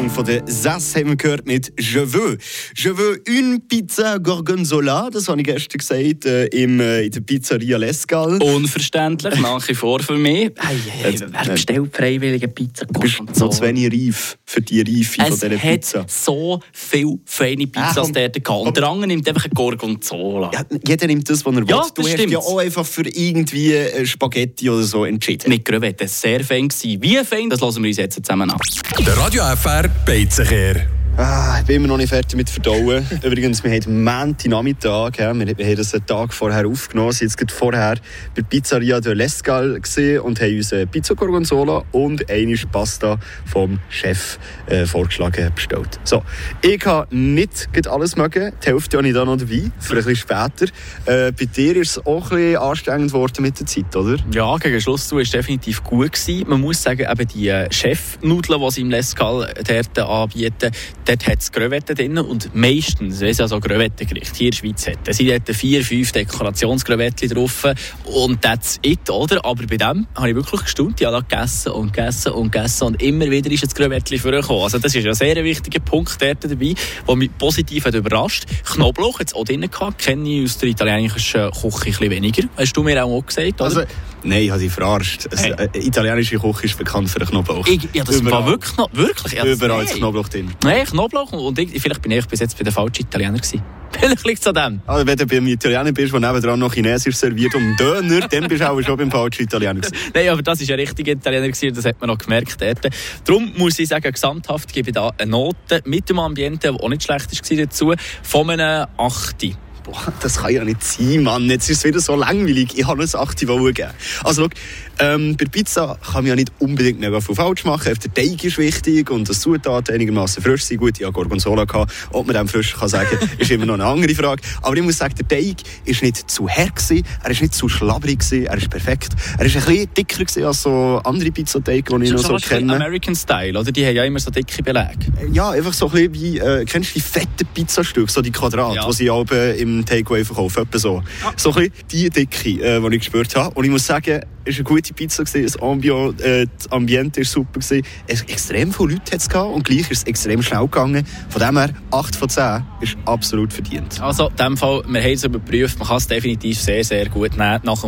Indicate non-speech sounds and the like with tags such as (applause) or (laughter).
Song von der Sass haben wir gehört mit Je veux. Je veux une pizza gorgonzola. Das habe ich gestern gesagt äh, im, äh, in der Pizzeria Lescal. Unverständlich, (laughs) nach wie vor für mich. Hey, hey, wer bestellt freiwillige Pizza gorgonzola? Noch zu wenig reif für die Reife von dieser Pizza. Es so viele feine Pizzas ah, dort gehabt. Und der andere nimmt einfach eine Gorgonzola. Ja, jeder nimmt das, was er ja, will. Du hast ja auch einfach für irgendwie äh, Spaghetti oder so entschieden. Mit Gröwette, sehr fein. Wie fein, das lassen wir uns jetzt zusammen an. Der Radio FR Beizenkehr. Ah, ich bin immer noch nicht fertig mit Verdauen. (laughs) Übrigens, wir haben Montagnachmittag, ja, wir, haben das einen Tag vorher aufgenommen, wir waren jetzt vorher bei Pizzeria de Lescal und haben uns eine Pizza Gorgonzola und eine Pasta vom Chef äh, vorgeschlagen bestellt. So, ich habe nicht alles mögen, die Hälfte habe ich da noch dabei, für ein bisschen später. Äh, bei dir ist es auch ein bisschen anstrengend geworden mit der Zeit, oder? Ja, gegen Schluss war es definitiv gut. Gewesen. Man muss sagen, eben die Chefnudeln, die sie im Lescal dort anbieten, dort hat es Gröwetten drin und meistens, es also Gröwettengericht hier in der Schweiz hat, da sind dort vier, fünf Dekorationsgröwettchen drauf und that's it, oder? Aber bei dem habe ich wirklich gestaunt, ich habe gegessen und gegessen und gegessen und immer wieder ist das Gröwettchen vorgekommen. Also das ist ein sehr wichtiger Punkt dort dabei, der mich positiv hat überrascht. Knoblauch hat es auch drin gehabt, kenne ich aus der italienischen Küche ein bisschen weniger. Hast du mir auch gesagt, oder? Also, nein, ich habe dich verarscht. Hey. Äh, italienische Küche ist bekannt für den Knoblauch. Ich, ja, das war wirklich, wirklich? Ja, Überall ist Knoblauch drin. Nein, Knoblauch und ich, vielleicht bin ich bis jetzt bei den falschen Italiener gewesen. (laughs) Vielleicht liegt es an dem. Also, wenn du beim Italiener bist, der nebenan noch Chinesisch serviert und Döner, dann bist du auch schon beim falschen Italiener gewesen. (laughs) Nein, aber das war ein richtiger Italiener gewesen, das hat man noch gemerkt dort. Darum muss ich sagen, gesamthaft gebe ich da eine Note mit dem Ambiente, der auch nicht schlecht war dazu, von einem 8 boah, das kann ja nicht sein, Mann. Jetzt ist es wieder so langweilig. Ich habe ein 8 gegeben. Also, schau, ähm, bei Pizza kann man ja nicht unbedingt mega viel falsch machen. Der Teig ist wichtig und das Zutat einigermaßen frisch sein. Gut, ich hatte Gorgonzola. Gehabt. Ob man dem frisch kann sagen (laughs) ist immer noch eine andere Frage. Aber ich muss sagen, der Teig ist nicht zu hart gewesen, er ist nicht zu schlabrig gewesen, er ist perfekt. Er ist ein bisschen dicker gewesen als so andere Pizzateige, die ich noch so kenne. American Style, oder? Die haben ja immer so dicke Belege. Ja, einfach so ein bisschen wie, äh, kennst du die fetten Pizzastücke, so die Quadrate, ja. die sie auch im Takeaway verkaufen, etwa so. Ja. So ein bisschen die Dicke, äh, die ich gespürt habe. Und ich muss sagen, es war eine gute Pizza, gewesen, das, Ambio, äh, das Ambiente war super. Gewesen. Es, extrem viele Leute hat es gehabt und gleich ist es extrem schnell gegangen. Von dem her, 8 von 10 ist absolut verdient. Also, in dem Fall, wir haben es überprüft, man kann es definitiv sehr, sehr gut nehmen. Nach